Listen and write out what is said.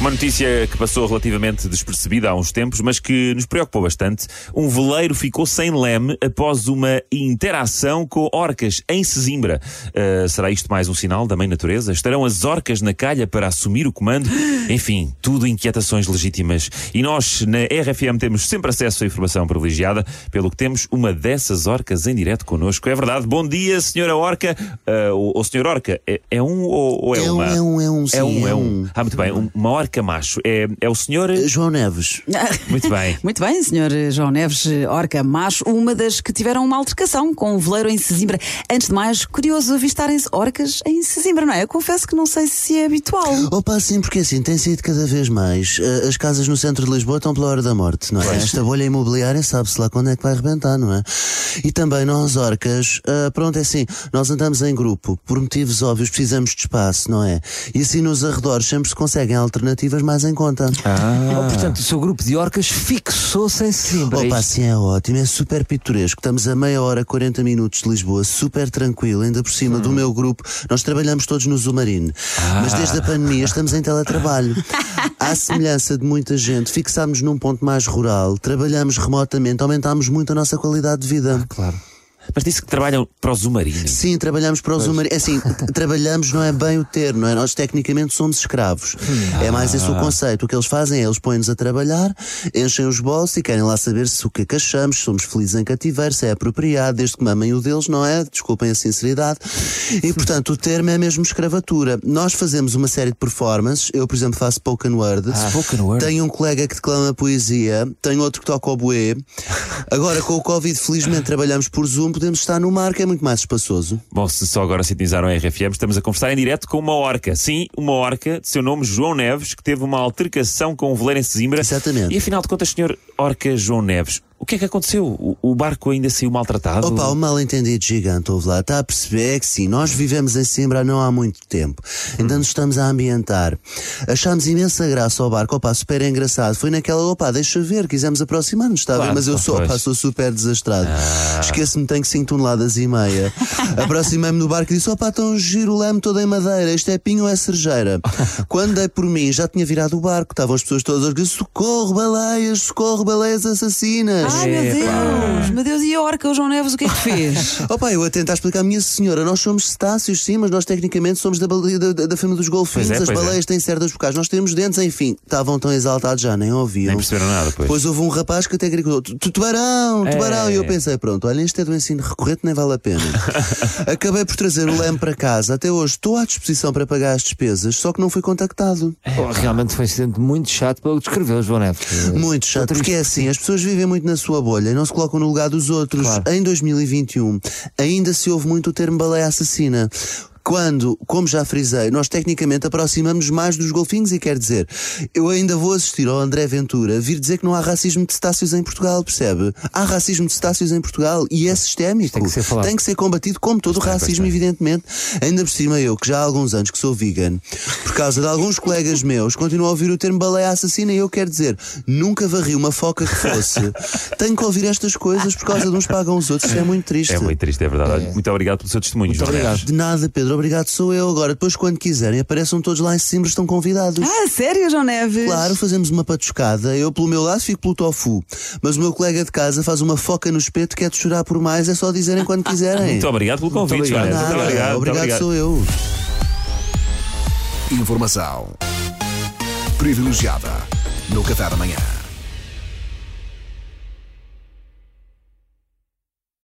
Uma notícia que passou relativamente despercebida há uns tempos, mas que nos preocupou bastante. Um veleiro ficou sem leme após uma interação com orcas em Sesimbra. Uh, será isto mais um sinal da mãe natureza? Estarão as orcas na calha para assumir o comando? Enfim, tudo inquietações legítimas. E nós, na RFM, temos sempre acesso à informação privilegiada, pelo que temos uma dessas orcas em direto connosco. É verdade. Bom dia, senhora orca. Uh, ou, ou senhor orca, é, é um ou, ou é, É um, uma? é um, é um, sim, É um, é é um. um. Ah, muito bem. Um- Uma orca macho. É, é o senhor. João Neves. Muito bem. Muito bem, senhor João Neves, orca macho, uma das que tiveram uma altercação com um veleiro em Sesimbra. Antes de mais, curioso avistarem-se orcas em Sesimbra, não é? Eu confesso que não sei se é habitual. Opa, sim, porque assim, tem sido cada vez mais. eh, As casas no centro de Lisboa estão pela hora da morte, não é? Esta bolha imobiliária sabe-se lá quando é que vai arrebentar, não é? E também nós, orcas, ah, pronto, é assim, nós andamos em grupo, por motivos óbvios precisamos de espaço, não é? E assim nos arredores sempre se conseguem alternativas mais em conta. Oh, portanto, o seu grupo de orcas fixou-se em. Opa, é isto? sim, é ótimo, é super pitoresco. Estamos a meia hora, 40 minutos de Lisboa, super tranquilo, ainda por cima do meu grupo. Nós trabalhamos todos no Zumarine, mas desde a pandemia estamos em teletrabalho. À semelhança de muita gente, fixámos num ponto mais rural, trabalhamos remotamente, aumentámos muito a nossa qualidade de vida. Claro. Mas disse que trabalham para o Zumarino. Sim, trabalhamos para o Zumarine. É Assim, trabalhamos não é bem o termo, não é? Nós tecnicamente somos escravos. É mais esse o conceito. O que eles fazem é eles põem-nos a trabalhar, enchem os bolsos e querem lá saber se o que é que achamos, se somos felizes em cativeiro, se é apropriado, desde que mamem o deles, não é? Desculpem a sinceridade. E portanto, o termo é mesmo escravatura. Nós fazemos uma série de performances. Eu, por exemplo, faço spoken word. spoken word. Tenho um colega que declama poesia, tenho outro que toca o bué. Agora, com o Covid, felizmente trabalhamos por Zoom, podemos estar no mar, que é muito mais espaçoso. Bom, se só agora sintonizaram a RFM, estamos a conversar em direto com uma orca. Sim, uma orca, de seu nome João Neves, que teve uma altercação com um veleiro em Sesimbra. Exatamente. E afinal de contas, senhor orca João Neves, o que é que aconteceu? O, o barco ainda saiu maltratado? Opa, um mal entendido gigante, ouve lá. Está a perceber é que sim, nós vivemos em Simbra não há muito tempo. Ainda nos estamos a ambientar. Achámos imensa graça ao barco, opa, super engraçado. Foi naquela, opa, deixa ver, quisemos aproximar-nos, está? Claro, Mas eu sou, opa, sou super desastrado. Esqueço-me, tenho 5 toneladas e meia. Aproximei-me do barco e disse, opa, tão giro o leme todo em madeira, isto é pinho ou é cerejeira? Quando dei por mim, já tinha virado o barco, estavam as pessoas todas a dizer, socorro, baleias, socorro, baleias assassinas. Ai meu Deus, meu Deus, e a orca, o João Neves, o que é que fez? Opa, eu a tentar explicar, minha senhora, nós somos cetáceos, sim, mas nós tecnicamente somos da, da, da- família dos golfinhos. Pois é, As pois é. baleias têm cerdas vocais, nós temos dentes, enfim. Estavam tão exaltados já, nem ouviam. Nem perceberam nada, pois. Depois houve um rapaz que até gritou: "Tu- tu- tubarão, tubarão. É. E eu pensei: pronto, olha, isto é do ensino recorrente, nem vale a pena. Acabei por trazer o leme para casa. Até hoje estou à disposição para pagar as despesas, só que não fui contactado. Oh, realmente foi um incidente muito chato pelo que descreveu, João Neves. Muito chato, porque é assim, as pessoas vivem muito na sua bolha e não se colocam no lugar dos outros. Claro. Em 2021, ainda se ouve muito o termo baleia assassina. Quando, como já frisei, nós tecnicamente aproximamos mais dos golfinhos e quer dizer, eu ainda vou assistir ao André Ventura vir dizer que não há racismo de cetáceos em Portugal, percebe? Há racismo de cetáceos em Portugal e é sistémico. Tem que ser falado. Tem que ser combatido como todo o racismo, evidentemente. Ainda por cima eu, que já há alguns anos que sou vegan, por causa de alguns colegas meus, continuo a ouvir o termo baleia assassina e eu quero dizer, nunca varri uma foca que fosse. Tenho que ouvir estas coisas por causa de uns pagam os outros. Isto é muito triste. É muito triste, é verdade. Olha, Muito obrigado pelo seu testemunho, João obrigado. De nada, Pedro. Obrigado, sou eu. Agora, depois, quando quiserem, apareçam todos lá em cima, estão convidados. Ah, sério, João Neves? Claro, fazemos uma patuscada. Eu, pelo meu lado, fico pelo tofu. Mas o meu colega de casa faz uma foca no espeto que é de chorar por mais. É só dizerem quando quiserem. Muito obrigado pelo convite, João obrigado. Neves. Muito obrigado. muito obrigado, obrigado. sou eu. Informação privilegiada no Café da Manhã.